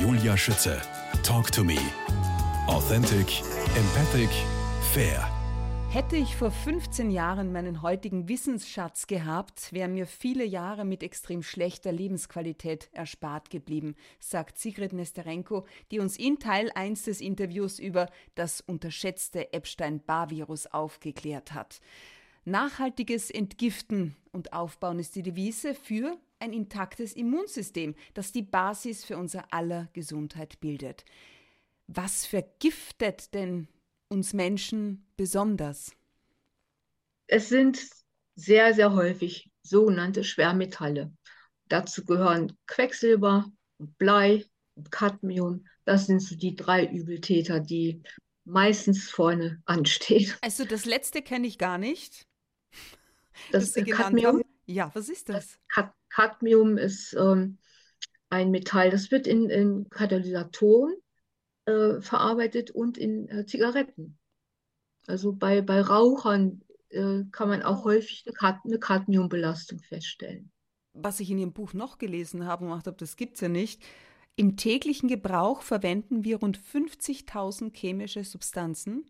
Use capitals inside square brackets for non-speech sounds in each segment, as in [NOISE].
Julia Schütze. Talk to me. Authentic, empathic, fair. Hätte ich vor 15 Jahren meinen heutigen Wissensschatz gehabt, wären mir viele Jahre mit extrem schlechter Lebensqualität erspart geblieben, sagt Sigrid Nesterenko, die uns in Teil 1 des Interviews über das unterschätzte Epstein-Barr-Virus aufgeklärt hat. Nachhaltiges Entgiften und Aufbauen ist die Devise für ein intaktes Immunsystem, das die Basis für unser aller Gesundheit bildet. Was vergiftet denn uns Menschen besonders? Es sind sehr, sehr häufig sogenannte Schwermetalle. Dazu gehören Quecksilber Blei und Cadmium. Das sind so die drei Übeltäter, die meistens vorne [LAUGHS] anstehen. Also das letzte kenne ich gar nicht. Das, das Cadmium. Ja, was ist das? das Cadmium ist ähm, ein Metall, das wird in, in Katalysatoren äh, verarbeitet und in äh, Zigaretten. Also bei, bei Rauchern äh, kann man auch häufig eine, Cad eine Cadmiumbelastung feststellen. Was ich in Ihrem Buch noch gelesen habe und gedacht habe, das gibt es ja nicht. Im täglichen Gebrauch verwenden wir rund 50.000 chemische Substanzen.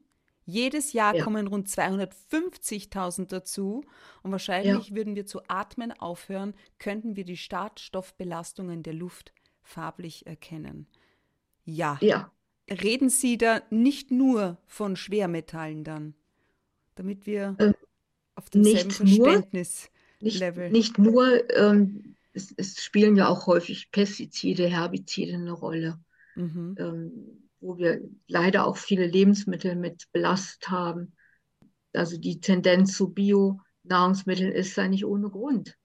Jedes Jahr ja. kommen rund 250.000 dazu und wahrscheinlich ja. würden wir zu atmen aufhören, könnten wir die Startstoffbelastungen der Luft farblich erkennen. Ja. Ja. Reden Sie da nicht nur von Schwermetallen dann, damit wir ähm, auf demselben Verständnislevel. Nicht, nicht, nur, ähm, es, es, spielen ja auch häufig Pestizide, Herbizide eine Rolle. Mhm. Ähm, wo wir leider auch viele Lebensmittel mit belastet haben. Also die Tendenz zu Bio-Nahrungsmitteln ist ja nicht ohne Grund.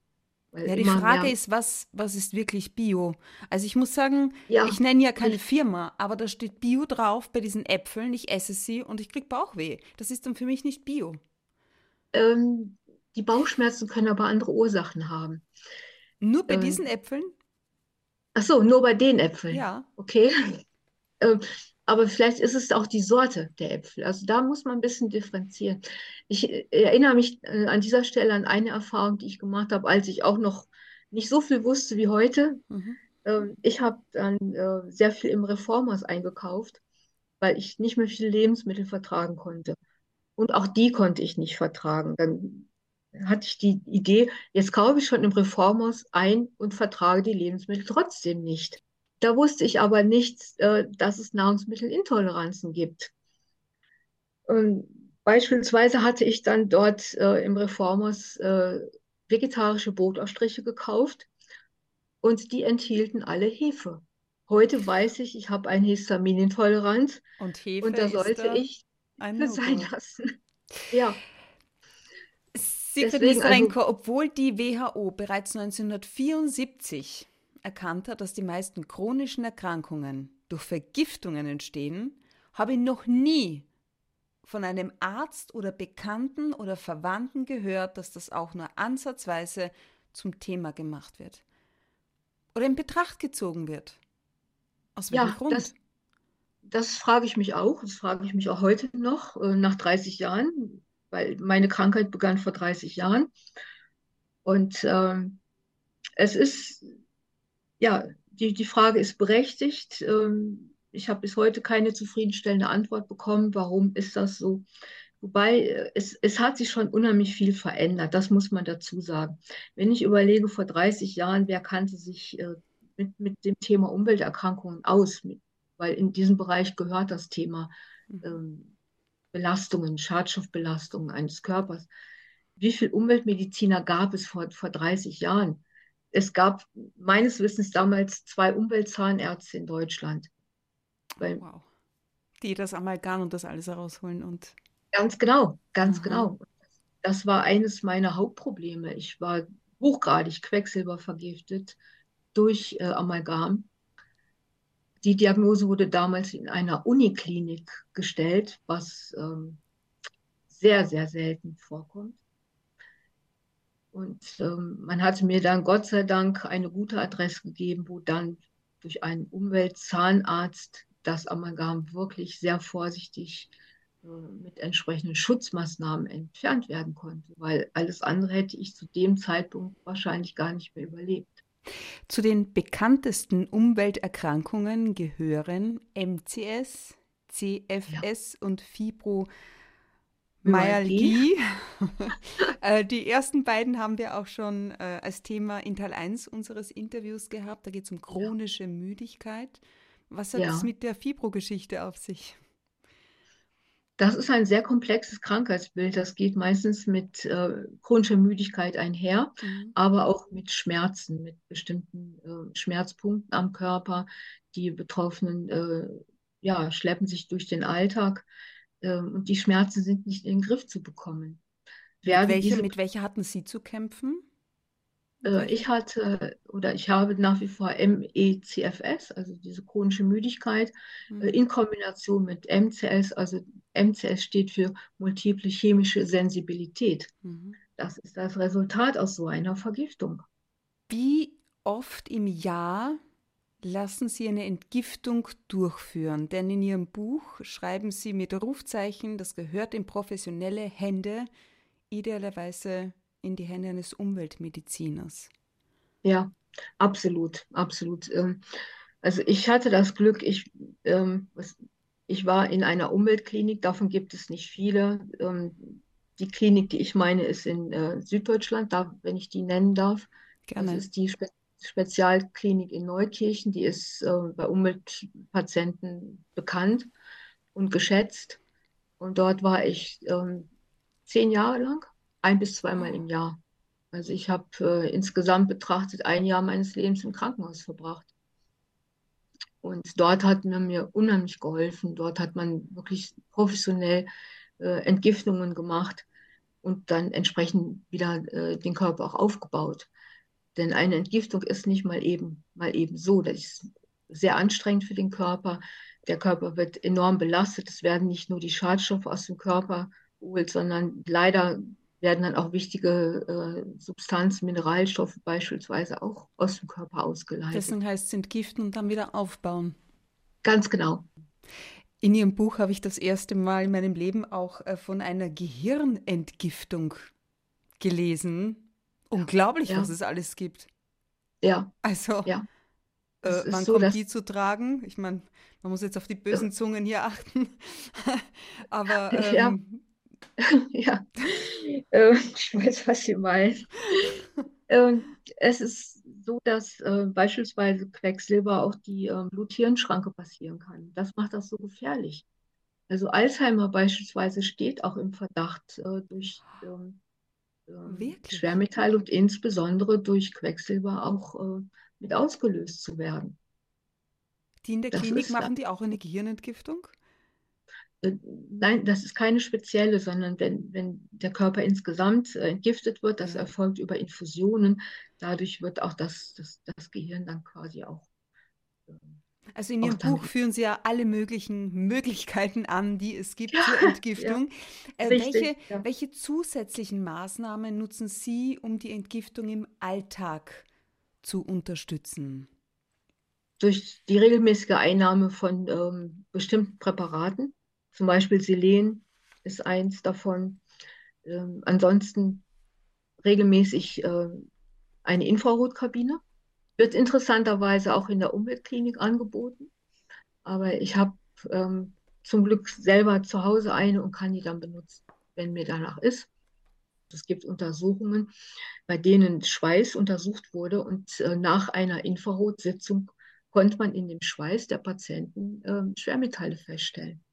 Ja, die Frage ist, was, was ist wirklich Bio? Also ich muss sagen, ja, ich nenne ja keine Firma, aber da steht Bio drauf bei diesen Äpfeln, ich esse sie und ich kriege Bauchweh. Das ist dann für mich nicht Bio. Ähm, die Bauchschmerzen können aber andere Ursachen haben. Nur bei ähm, diesen Äpfeln? Ach so, nur bei den Äpfeln. Ja. Okay. Ähm, aber vielleicht ist es auch die Sorte der Äpfel. Also da muss man ein bisschen differenzieren. Ich äh, erinnere mich äh, an dieser Stelle an eine Erfahrung, die ich gemacht habe, als ich auch noch nicht so viel wusste wie heute. Mhm. Ähm, ich habe dann äh, sehr viel im Reformers eingekauft, weil ich nicht mehr viele Lebensmittel vertragen konnte. Und auch die konnte ich nicht vertragen. Dann hatte ich die Idee, jetzt kaufe ich schon im Reformers ein und vertrage die Lebensmittel trotzdem nicht. Da wusste ich aber nicht, äh, dass es Nahrungsmittelintoleranzen gibt. Beispielsweise hatte ich dann dort äh, im Reformers äh, vegetarische Brotaufstriche gekauft und die enthielten alle Hefe. Heute weiß ich, ich habe eine Histaminintoleranz und, Hefe und da sollte da ich Hefe sein lassen. Ja. Sigrid Deswegen, also, obwohl die WHO bereits 1974 erkannt hat, dass die meisten chronischen Erkrankungen durch Vergiftungen entstehen, habe ich noch nie von einem Arzt oder Bekannten oder Verwandten gehört, dass das auch nur ansatzweise zum Thema gemacht wird. Oder in Betracht gezogen wird. Aus welchem ja, Grund? Das, das frage ich mich auch. Das frage ich mich auch heute noch, äh, nach 30 Jahren, weil meine Krankheit begann vor 30 Jahren. Und ähm, es ist ja, die, die Frage ist berechtigt. Ähm, ich habe bis heute keine zufriedenstellende Antwort bekommen. Warum ist das so? Wobei äh, es, es hat sich schon unheimlich viel verändert, das muss man dazu sagen. Wenn ich überlege, vor 30 Jahren, wer kannte sich äh, mit, mit dem Thema Umwelterkrankungen aus? Weil in diesem Bereich gehört das Thema mhm. ähm, Belastungen, Schadstoffbelastungen eines Körpers. Wie viele Umweltmediziner gab es vor, vor 30 Jahren? Es gab meines Wissens damals zwei Umweltzahnärzte in Deutschland. Weil, wow. Die das Amalgam und das alles herausholen und. Ganz genau, ganz Aha. genau. Das war eines meiner Hauptprobleme. Ich war hochgradig quecksilbervergiftet durch äh, Amalgam. Die Diagnose wurde damals in einer Uniklinik gestellt, was ähm, sehr, sehr selten vorkommt. Und ähm, man hatte mir dann Gott sei Dank eine gute Adresse gegeben, wo dann durch einen Umweltzahnarzt das Amalgam wirklich sehr vorsichtig äh, mit entsprechenden Schutzmaßnahmen entfernt werden konnte, weil alles andere hätte ich zu dem Zeitpunkt wahrscheinlich gar nicht mehr überlebt. Zu den bekanntesten Umwelterkrankungen gehören MCS, CFS ja. und Fibromyalgie. [LAUGHS] [LAUGHS] Äh, die ersten beiden haben wir auch schon äh, als Thema in Teil 1 unseres Interviews gehabt. Da geht es um chronische ja. Müdigkeit. Was hat es mit der Fibrogeschichte auf sich? Das ist ein sehr komplexes Krankheitsbild. Das geht meistens mit äh, chronischer Müdigkeit einher, mhm. aber auch mit Schmerzen, mit bestimmten äh, Schmerzpunkten am Körper. Die Betroffenen äh, ja, schleppen sich durch den Alltag und die Schmerzen sind nicht in den Griff zu bekommen. Mit welche, diese, mit welcher hatten Sie zu kämpfen? Äh, ich hatte oder ich habe nach wie vor MECFS, also diese chronische Müdigkeit, mhm. in Kombination mit MCS, also MCS steht für multiple chemische Sensibilität. Mhm. Das ist das Resultat aus so einer Vergiftung. Wie oft im Jahr lassen Sie eine Entgiftung durchführen? Denn in Ihrem Buch schreiben Sie mit Rufzeichen, das gehört in professionelle Hände, idealerweise in die Hände eines Umweltmediziners. Ja, absolut, absolut. Ähm, also ich hatte das Glück, ich, ähm, ich war in einer Umweltklinik, davon gibt es nicht viele. Ähm, die Klinik, die ich meine, ist in äh, Süddeutschland, da, wenn ich die nennen darf. Gerne. Das ist die Spezialklinik in Neukirchen, die ist äh, bei Umweltpatienten bekannt und geschätzt. Und dort war ich zehn Jahre lang ein bis zweimal im Jahr. Also ich habe äh, insgesamt betrachtet ein Jahr meines Lebens im Krankenhaus verbracht. Und dort hat man mir unheimlich geholfen. Dort hat man wirklich professionell äh, Entgiftungen gemacht und dann entsprechend wieder äh, den Körper auch aufgebaut. Denn eine Entgiftung ist nicht mal eben, mal eben so. Das ist sehr anstrengend für den Körper. Der Körper wird enorm belastet. Es werden nicht nur die Schadstoffe aus dem Körper geholt, sondern leider werden dann auch wichtige äh, Substanzen, Mineralstoffe beispielsweise auch aus dem Körper ausgeleitet. Deswegen heißt es entgiften und dann wieder aufbauen. Ganz genau. In Ihrem Buch habe ich das erste Mal in meinem Leben auch äh, von einer Gehirnentgiftung gelesen. Unglaublich, ja. was es alles gibt. Ja. Also, ja. Äh, man so, kommt die zu tragen. Ich meine, man muss jetzt auf die bösen Zungen hier achten. [LAUGHS] Aber [LAUGHS] ähm, [LAUGHS] ja. ja, äh, ich weiß, was Sie meinen. äh, es ist so, dass äh, beispielsweise Quecksilber auch die ähm, Blut-Hirn-Schranke passieren kann. Das macht das so gefährlich. Also Alzheimer beispielsweise steht auch im Verdacht äh, durch ähm, ähm, Schwermetall und insbesondere durch Quecksilber auch äh, mit ausgelöst zu werden. Die in der das Klinik machen die auch eine Gehirnentgiftung? Äh, nein, das ist keine spezielle, sondern wenn, wenn der Körper insgesamt äh, entgiftet wird, das erfolgt über Infusionen. Dadurch wird auch das, das, das Gehirn dann quasi auch. Also in Ihrem Buch führen Sie ja alle möglichen Möglichkeiten an, die es gibt ja, zur Entgiftung. Ja, äh, richtig, welche, ja. welche zusätzlichen Maßnahmen nutzen Sie, um die Entgiftung im Alltag zu unterstützen? Durch die regelmäßige Einnahme von ähm, bestimmten Präparaten, zum Beispiel Selen ist eins davon. Ähm, ansonsten regelmäßig äh, eine Infrarotkabine. Wird interessanterweise auch in der Umweltklinik angeboten. Aber ich habe ähm, zum Glück selber zu Hause eine und kann die dann benutzen, wenn mir danach ist. Es gibt Untersuchungen, bei denen Schweiß untersucht wurde und äh, nach einer Infrarotsitzung konnte man in dem Schweiß der Patienten äh, Schwermetalle feststellen.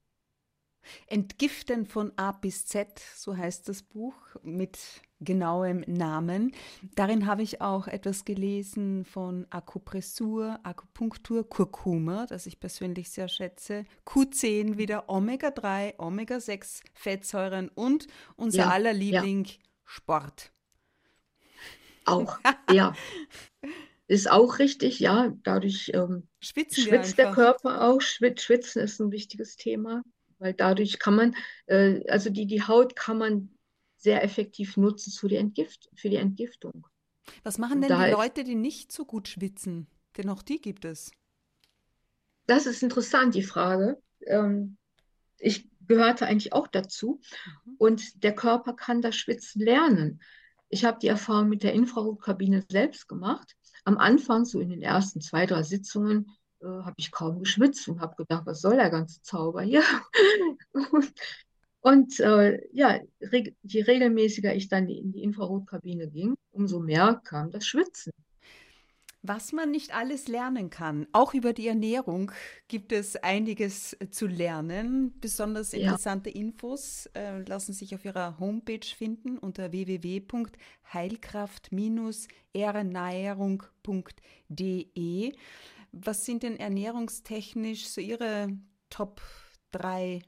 Entgiften von A bis Z, so heißt das Buch mit genauem Namen. Darin habe ich auch etwas gelesen von Akupressur, Akupunktur, Kurkuma, das ich persönlich sehr schätze, Q10 wieder, Omega-3, Omega-6 Fettsäuren und unser ja, aller Liebling ja. Sport. Auch, [LAUGHS] ja. Ist auch richtig, ja. Dadurch ähm, schwitzt der Körper auch. Schwitzen ist ein wichtiges Thema weil dadurch kann man, äh, also die, die Haut kann man sehr effektiv nutzen für die, Entgift, für die Entgiftung. Was machen denn die Leute, die nicht so gut schwitzen? Denn auch die gibt es. Das ist interessant, die Frage. Ähm, ich gehörte eigentlich auch dazu. Mhm. Und der Körper kann das Schwitzen lernen. Ich habe die Erfahrung mit der Infrarotkabine selbst gemacht. am Anfang, so in den ersten zwei, drei Sitzungen, äh, habe ich kaum geschwitzt und habe gedacht, was soll der ganze Zauber hier? [LAUGHS] und, äh, ja, reg je regelmäßiger ich dann in die Infrarotkabine ging, umso mehr kam das Schwitzen. Was man nicht alles lernen kann, auch über die Ernährung gibt es einiges zu lernen. Besonders interessante ja. Infos äh, lassen sich auf ihrer Homepage finden unter www.heilkraft-ernährung.de. Was sind denn ernährungstechnisch so Ihre Top 3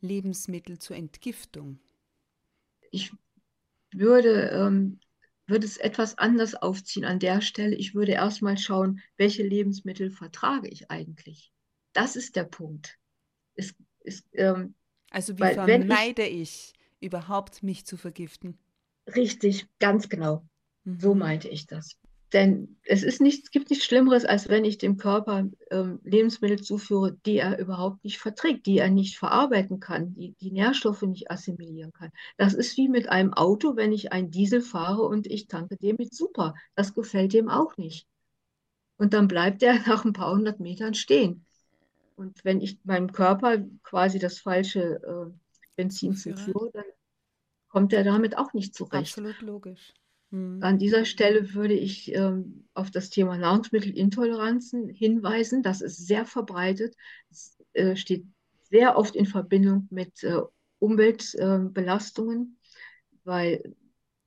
Lebensmittel zur Entgiftung? Ich würde ähm, würde es etwas anders aufziehen an der Stelle. Ich würde erstmal schauen, welche Lebensmittel vertrage ich eigentlich. Das ist der Punkt. Es, es, ähm, also wie weil, vermeide ich, ich, überhaupt mich zu vergiften? Richtig, ganz genau. Mhm. So meinte ich das. Denn es ist nicht, es gibt nichts Schlimmeres, als wenn ich dem Körper ähm, Lebensmittel zuführe, die er überhaupt nicht verträgt, die er nicht verarbeiten kann, die, die Nährstoffe nicht assimilieren kann. Das ist wie mit einem Auto, wenn ich einen Diesel fahre und ich tanke dem mit Super. Das gefällt dem auch nicht. Und dann bleibt er [LAUGHS] nach ein paar hundert Metern stehen. Und wenn ich meinem Körper quasi das falsche äh, Benzin zuführe, dann kommt er damit auch nicht zurecht. Absolut logisch. Mhm. An dieser Stelle würde ich ähm, auf das Thema Nahrungsmittelintoleranzen hinweisen. Das ist sehr verbreitet. Es äh, steht sehr oft in Verbindung mit äh, Umweltbelastungen, weil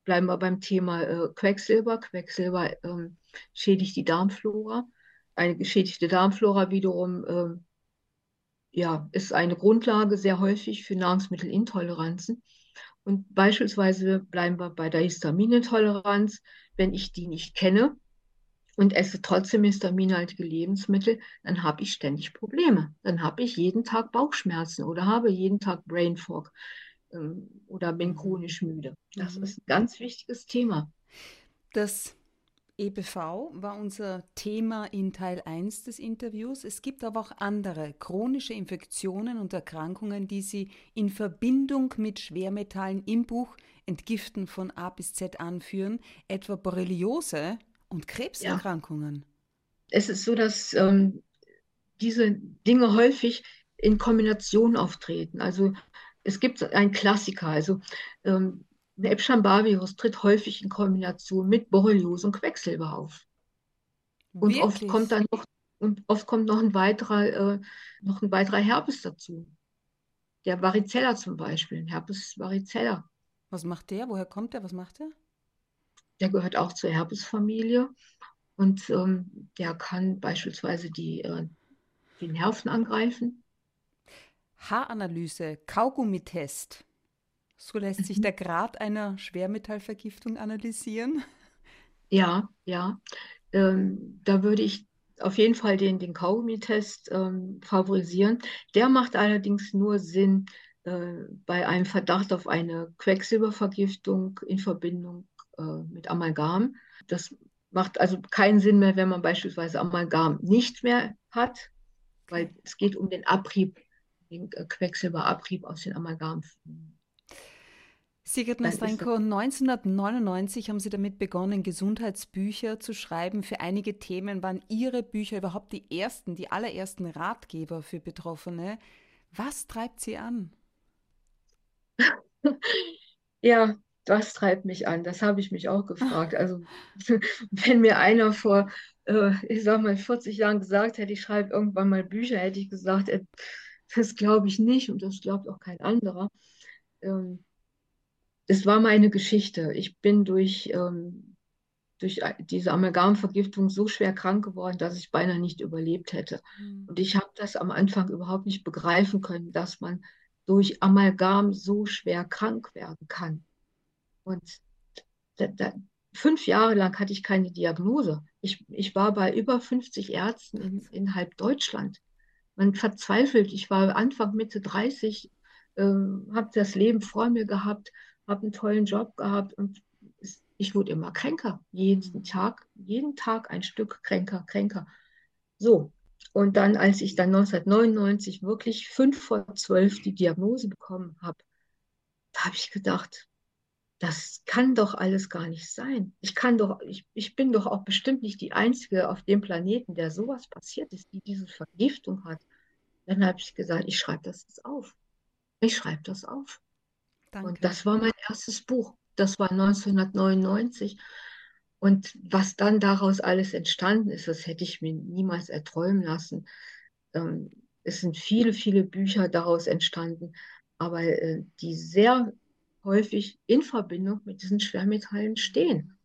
bleiben wir beim Thema äh, Quecksilber. Quecksilber ähm, schädigt die Darmflora. Eine geschädigte Darmflora wiederum ähm, ja, ist eine Grundlage sehr häufig für Nahrungsmittelintoleranzen. Und beispielsweise bleiben wir bei der Histaminintoleranz. Wenn ich die nicht kenne und esse trotzdem histaminhaltige Lebensmittel, dann habe ich ständig Probleme. Dann habe ich jeden Tag Bauchschmerzen oder habe jeden Tag Brain Fog ähm, oder bin chronisch müde. Das mhm. ist ein ganz wichtiges Thema. Das EBV war unser Thema in Teil 1 des Interviews. Es gibt aber auch andere chronische Infektionen und Erkrankungen, die Sie in Verbindung mit Schwermetallen im Buch Entgiften von A bis Z anführen, etwa Borreliose und Krebserkrankungen. Ja. Es ist so, dass ähm, diese Dinge häufig in Kombination auftreten. Also es gibt einen Klassiker, also ähm, ein Epstein-Barr-Virus tritt häufig in Kombination mit Borreliose und Quecksilber auf. Und Wirklich? oft kommt dann noch, und oft kommt noch ein weiterer, äh, noch ein weiterer Herpes dazu. Der Varicella zum Beispiel, Herpes varicella. Was macht der? Woher kommt der? Was macht der? Der gehört auch zur Herpesfamilie und ähm, der kann beispielsweise die, äh, die Nerven angreifen. Haaranalyse, Kaugummitest. So lässt sich mhm. der Grad einer Schwermetallvergiftung analysieren? Ja, ja. Ähm, da würde ich auf jeden Fall den, den Kaugummi-Test ähm, favorisieren. Der macht allerdings nur Sinn äh, bei einem Verdacht auf eine Quecksilbervergiftung in Verbindung äh, mit Amalgam. Das macht also keinen Sinn mehr, wenn man beispielsweise Amalgam nicht mehr hat, weil es geht um den Abrieb, den äh, Quecksilberabrieb aus den Amalgam. Sigrid Nastrenko, 1999 haben Sie damit begonnen, Gesundheitsbücher zu schreiben. Für einige Themen waren Ihre Bücher überhaupt die ersten, die allerersten Ratgeber für Betroffene. Was treibt Sie an? [LAUGHS] Ja, was treibt mich an? Das habe ich mich auch gefragt. [LAUGHS] Also, [LAUGHS] wenn mir einer vor, äh, ich sag mal, 40 Jahren gesagt hätte, ich schreibe irgendwann mal Bücher, hätte ich gesagt, äh, das glaube ich nicht und das glaubt auch kein anderer. Ähm, es war meine Geschichte. Ich bin durch, ähm, durch diese Amalgamvergiftung so schwer krank geworden, dass ich beinahe nicht überlebt hätte. Mhm. Und ich habe das am Anfang überhaupt nicht begreifen können, dass man durch Amalgam so schwer krank werden kann. Und da, da, fünf Jahre lang hatte ich keine Diagnose. Ich, ich war bei über 50 Ärzten in, in halb Deutschland. Man verzweifelt. Ich war Anfang, Mitte 30, äh, habe das Leben vor mir gehabt habe einen tollen Job gehabt und ich wurde immer kränker. Jeden Tag, jeden Tag ein Stück kränker, kränker. So. Und dann, als ich dann 1999 wirklich fünf vor zwölf die Diagnose bekommen habe, da habe ich gedacht, das kann doch alles gar nicht sein. Ich kann doch, ich, ich bin doch auch bestimmt nicht die Einzige auf dem Planeten, der sowas passiert ist, die diese Vergiftung hat. Dann habe ich gesagt, ich schreibe das jetzt auf. Ich schreibe das auf. Danke. Und das war mein erstes Buch. Das war 1999. Und was dann daraus alles entstanden ist, das hätte ich mir niemals erträumen lassen. Ähm, es sind viele, viele Bücher daraus entstanden, aber äh, die sehr häufig in Verbindung mit diesen Schwermetallen stehen.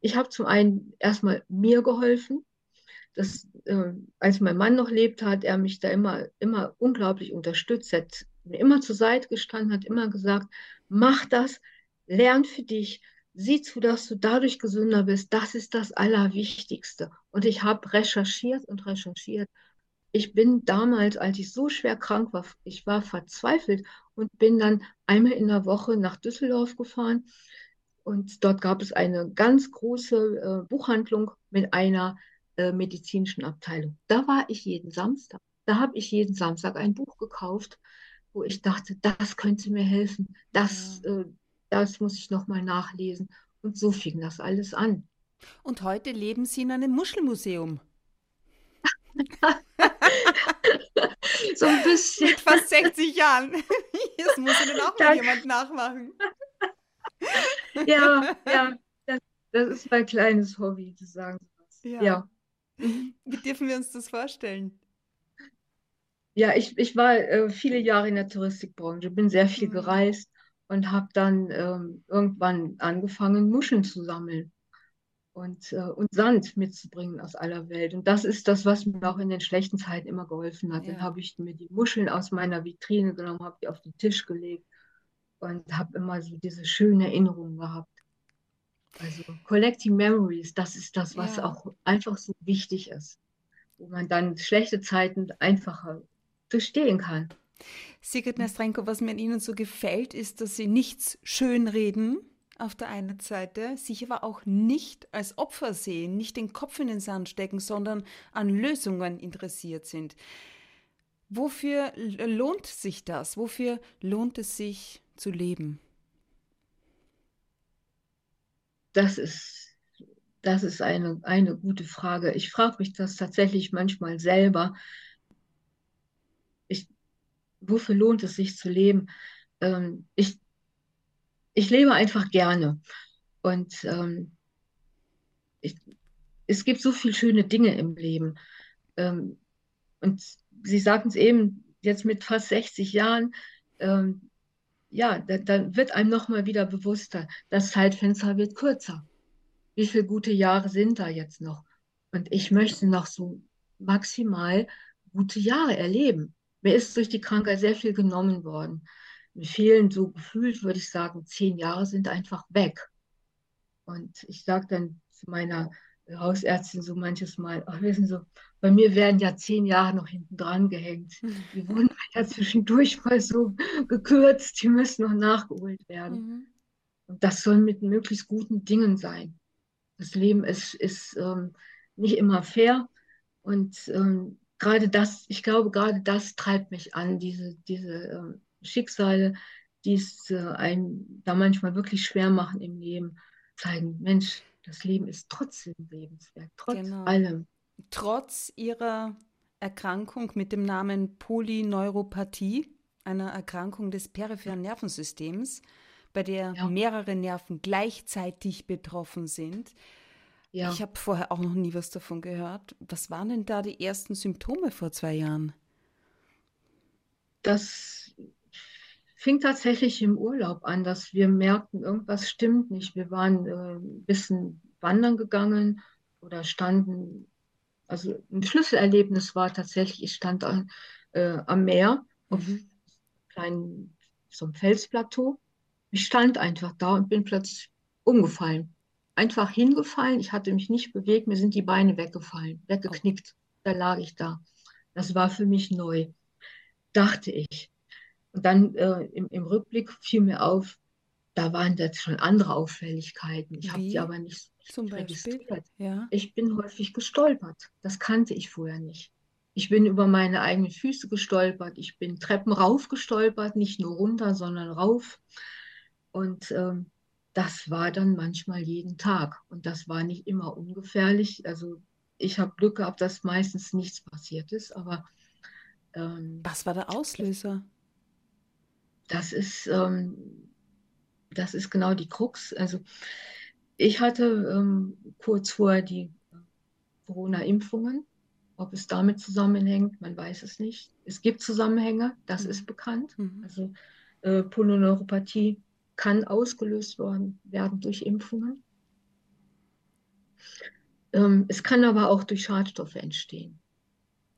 Ich habe zum einen erstmal mir geholfen. Das, äh, als mein Mann noch lebt, hat er mich da immer, immer unglaublich unterstützt, hat mir immer zur Seite gestanden, hat immer gesagt, mach das, lern für dich, sieh zu, dass du dadurch gesünder bist. Das ist das Allerwichtigste. Und ich habe recherchiert und recherchiert. Ich bin damals, als ich so schwer krank war, ich war verzweifelt und bin dann einmal in der Woche nach Düsseldorf gefahren. Und dort gab es eine ganz große äh, Buchhandlung mit einer äh, medizinischen Abteilung. Da war ich jeden Samstag. Da habe ich jeden Samstag ein Buch gekauft, wo ich dachte, das könnte mir helfen. Das, ja. äh, das muss ich nochmal nachlesen. Und so fing das alles an. Und heute leben Sie in einem Muschelmuseum. [LAUGHS] so ein bisschen. Mit fast 60 Jahren. [LAUGHS] Das muss Ihnen auch mal jemand nachmachen. ja, ja. [LAUGHS] Das, das, ist mein kleines Hobby, zu sagen Ja. ja. Wie dürfen wir uns das vorstellen? Ja, ich, ich war äh, viele Jahre in der Touristikbranche, bin sehr viel mhm. gereist und habe dann ähm, irgendwann angefangen, Muscheln zu sammeln und, äh, und Sand mitzubringen aus aller Welt. Und das ist das, was mir auch in den schlechten Zeiten immer geholfen hat. Ja. Dann habe ich mir die Muscheln aus meiner Vitrine genommen, habe die auf den Tisch gelegt und habe immer so diese schönen Erinnerungen gehabt. Also Collecting Memories, das ist das, was ja. auch einfach so wichtig ist, wo man dann schlechte Zeiten einfacher durchstehen kann. Sigrid Nastrenko, was mir an Ihnen so gefällt, ist, dass Sie nichts schönreden, auf der einen Seite, sich aber auch nicht als Opfer sehen, nicht den Kopf in den Sand stecken, sondern an Lösungen interessiert sind. Wofür lohnt sich das? Wofür lohnt es sich zu leben? Das ist, das ist eine, eine gute Frage. Ich frage mich das tatsächlich manchmal selber. Wofür lohnt es sich zu leben? Ähm, ich ich lebe einfach gerne. Und ähm, ich, es gibt so viele schöne Dinge im Leben. Ähm, und Sie sagten es eben, jetzt mit fast 60 Jahren, ähm, ja, da, da, wird einem nochmal wieder bewusster, das Zeitfenster wird kürzer. Wie viele gute Jahre sind da jetzt noch? Und ich möchte noch so maximal gute Jahre erleben. Mir ist durch die Krankheit sehr viel genommen worden in vielen so gefühlt, würde ich sagen, zehn Jahre sind einfach weg. Und ich sage dann zu meiner Hausärztin so manches Mal, ach, wissen Sie, bei mir werden ja zehn Jahre noch hinten dran gehängt. Die wurden ja zwischendurch mal so gekürzt, die müssen noch nachgeholt werden. Mhm. Und das soll mit möglichst guten Dingen sein. Das Leben ist, ist ähm, nicht immer fair. Und ähm, gerade das, ich glaube, gerade das treibt mich an, diese, diese ähm, Schicksale, die es äh, einem da manchmal wirklich schwer machen im Leben, zeigen, Mensch, das Leben ist trotzdem lebenswert, trotz genau. allem. Trotz ihrer Erkrankung mit dem Namen Polyneuropathie, einer Erkrankung des peripheren Nervensystems, bei der ja. mehrere Nerven gleichzeitig betroffen sind. Ja. Ich habe vorher auch noch nie was davon gehört. Was waren denn da die ersten Symptome vor zwei Jahren? Das fing tatsächlich im Urlaub an, dass wir merkten, irgendwas stimmt nicht. Wir waren äh, ein bisschen wandern gegangen oder standen, also ein Schlüsselerlebnis war tatsächlich, ich stand an, äh, am Meer auf mhm. kleinen, so einem Felsplateau. Ich stand einfach da und bin plötzlich umgefallen. Einfach hingefallen, ich hatte mich nicht bewegt, mir sind die Beine weggefallen, weggeknickt. Da lag ich da. Das war für mich neu, dachte ich. Und dann äh, im, im, Rückblick fiel mir auf, da waren jetzt schon andere Auffälligkeiten. Ich habe die aber nicht Zum registriert. Ja. Ich bin häufig gestolpert. Das kannte ich vorher nicht. Ich bin über meine eigenen Füße gestolpert. Ich bin Treppen rauf gestolpert, nicht nur runter, sondern rauf. Und ähm, das war dann manchmal jeden Tag. Und das war nicht immer ungefährlich. Also ich habe Glück gehabt, dass meistens nichts passiert ist. Aber ähm, was war der Auslöser? Das ist, ähm, das ist genau die Krux. Also ich hatte ähm, kurz vorher die Corona-Impfungen. Ob es damit zusammenhängt, man weiß es nicht. Es gibt Zusammenhänge, das mhm. ist bekannt. Mhm. Also äh, Polyneuropathie kann ausgelöst worden, werden durch Impfungen. Ähm, es kann aber auch durch Schadstoffe entstehen.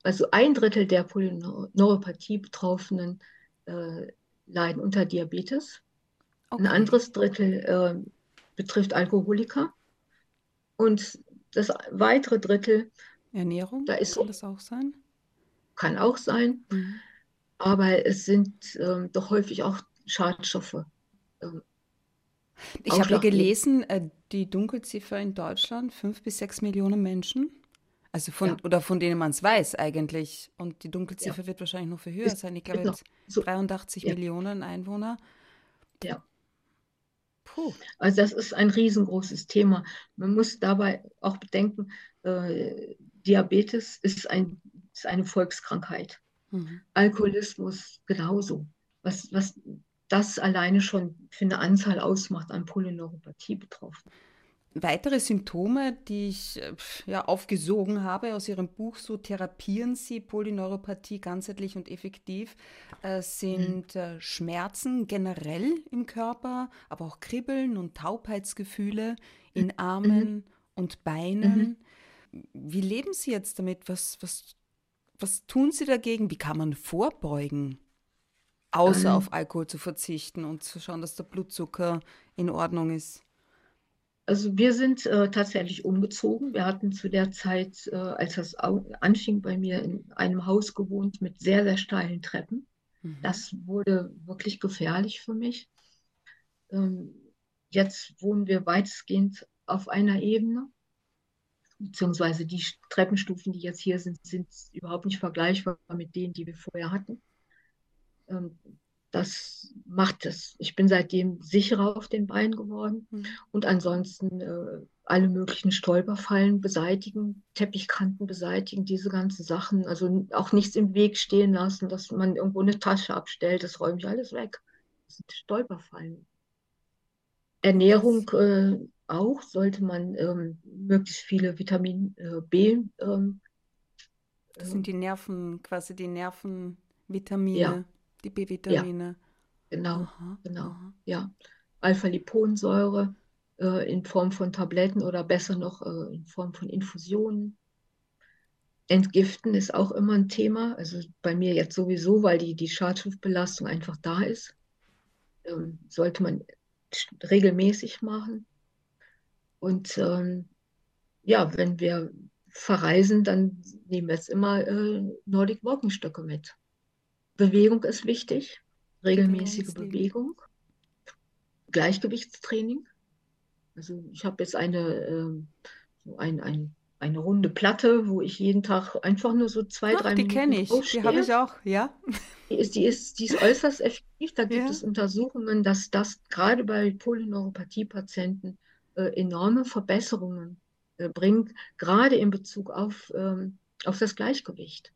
Also ein Drittel der Polyneuropathie-Betroffenen äh, leiden unter Diabetes. Okay. Ein anderes Drittel äh, betrifft Alkoholiker. Und das weitere Drittel. Ernährung, da ist, kann das auch sein? Kann auch sein. Mhm. Aber es sind ähm, doch häufig auch Schadstoffe. Ähm, ich habe ja gelesen, äh, die Dunkelziffer in Deutschland, fünf bis sechs Millionen Menschen. Also von, ja. oder von denen man es weiß eigentlich. Und die Dunkelziffer ja. wird wahrscheinlich noch viel höher ist, sein. Ich glaube, jetzt so. 83 ja. Millionen Einwohner. Ja. Puh. Also das ist ein riesengroßes Thema. Man muss dabei auch bedenken, äh, Diabetes ist, ein, ist eine Volkskrankheit. Mhm. Alkoholismus genauso. Was, was das alleine schon für eine Anzahl ausmacht an Polyneuropathie betroffen. Weitere Symptome, die ich äh, ja, aufgesogen habe aus Ihrem Buch, so therapieren Sie Polyneuropathie ganzheitlich und effektiv, äh, sind mhm. äh, Schmerzen generell im Körper, aber auch Kribbeln und Taubheitsgefühle in mhm. Armen mhm. und Beinen. Mhm. Wie leben Sie jetzt damit? Was, was, was tun Sie dagegen? Wie kann man vorbeugen? Außer ähm, auf Alkohol zu verzichten und zu schauen, dass der Blutzucker in Ordnung ist. Also wir sind äh, tatsächlich umgezogen. Wir hatten zu der Zeit, äh, als das anfing, bei mir in einem Haus gewohnt mit sehr, sehr steilen Treppen. Mhm. Das wurde wirklich gefährlich für mich. Ähm, jetzt wohnen wir weitestgehend auf einer Ebene, beziehungsweise die Treppenstufen, die jetzt hier sind, sind überhaupt nicht vergleichbar mit denen, die wir vorher hatten. Ähm, das macht es. Ich bin seitdem sicherer auf den Beinen geworden mhm. und ansonsten äh, alle möglichen Stolperfallen beseitigen, Teppichkanten beseitigen, diese ganzen Sachen. Also auch nichts im Weg stehen lassen, dass man irgendwo eine Tasche abstellt, das räume ich alles weg. Das sind Stolperfallen. Ernährung äh, auch, sollte man ähm, möglichst viele Vitamin äh, B. Ähm, das sind die Nerven, quasi die Nervenvitamine. Ja die B-Vitamine. Ja, genau, aha, genau. Aha. Ja. Alpha-Liponsäure äh, in Form von Tabletten oder besser noch äh, in Form von Infusionen. Entgiften ist auch immer ein Thema. Also bei mir jetzt sowieso, weil die, die Schadstoffbelastung einfach da ist. Ähm, sollte man regelmäßig machen. Und ähm, ja, wenn wir verreisen, dann nehmen wir jetzt immer äh, Nordic Walking Stöcke mit. Bewegung ist wichtig, regelmäßige Bewegung, Gleichgewichtstraining. Also ich habe jetzt eine, äh, ein, ein, eine runde Platte, wo ich jeden Tag einfach nur so zwei, Ach, drei die Minuten. Die kenne ich, die habe ich auch, ja. Die ist, die ist, die ist äußerst effektiv. Da gibt ja. es Untersuchungen, dass das gerade bei Polyneuropathie-Patienten äh, enorme Verbesserungen äh, bringt, gerade in Bezug auf, ähm, auf das Gleichgewicht.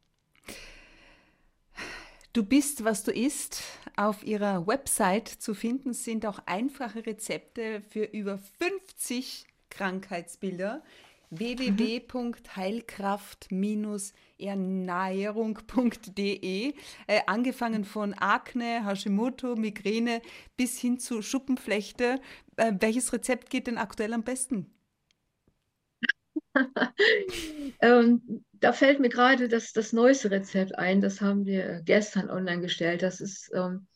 Du bist, was du isst. Auf ihrer Website zu finden sind auch einfache Rezepte für über 50 Krankheitsbilder. www.heilkraft-ernährung.de äh, angefangen von Akne, Hashimoto, Migräne bis hin zu Schuppenflechte. Äh, welches Rezept geht denn aktuell am besten? [LAUGHS] ähm, da fällt mir gerade das, das neueste Rezept ein. Das haben wir gestern online gestellt. Das ist ähm,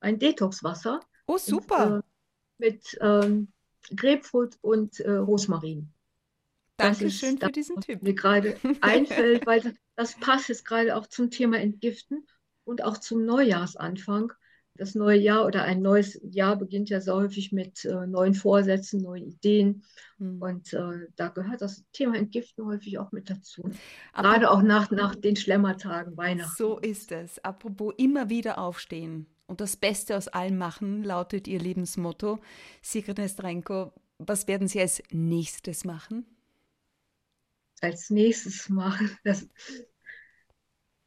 ein Detoxwasser. Oh, super. Mit, äh, mit ähm, Grapefruit und äh, Rosmarin. Dankeschön ist, für diesen Tipp. Mir gerade [LAUGHS] einfällt, weil das passt jetzt gerade auch zum Thema Entgiften und auch zum Neujahrsanfang das neue Jahr oder ein neues Jahr beginnt ja sehr häufig mit äh, neuen Vorsätzen, neuen Ideen. Mhm. Und äh, da gehört das Thema Entgiften häufig auch mit dazu. Aber Gerade auch nach, nach den Schlemmertagen, Weihnachten. So ist es. Apropos immer wieder aufstehen. und das Beste aus allem machen, lautet Ihr Lebensmotto. Sigrid Nestrenko, was werden Sie als nächstes machen? Als nächstes machen, das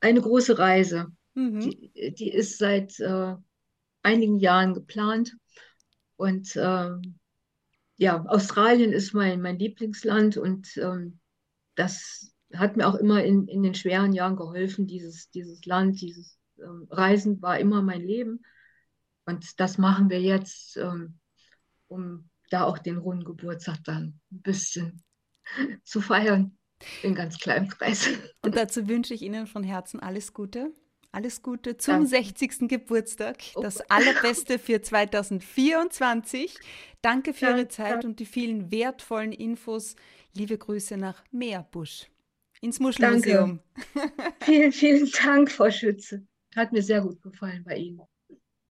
eine große Reise. Mhm. Die, die, ist seit äh, einigen Jahren geplant. Und ähm, ja, Australien ist mein, mein Lieblingsland und ähm, das hat mir auch immer in, in den schweren Jahren geholfen. Dieses, dieses Land, dieses ähm, Reisen war immer mein Leben. Und das machen wir jetzt, ähm, um da auch den runden Geburtstag dann ein bisschen [LAUGHS] zu feiern. In ganz kleinem Kreis. Und dazu wünsche ich Ihnen von Herzen alles Gute. Alles Gute zum Danke. 60. Geburtstag. Oh. Das Allerbeste für 2024. Danke für Ihre Zeit und die vielen wertvollen Infos. Liebe Grüße nach Meerbusch ins Muschelmuseum. [LAUGHS] vielen, vielen Dank, Frau Schütze. Hat mir sehr gut gefallen bei Ihnen.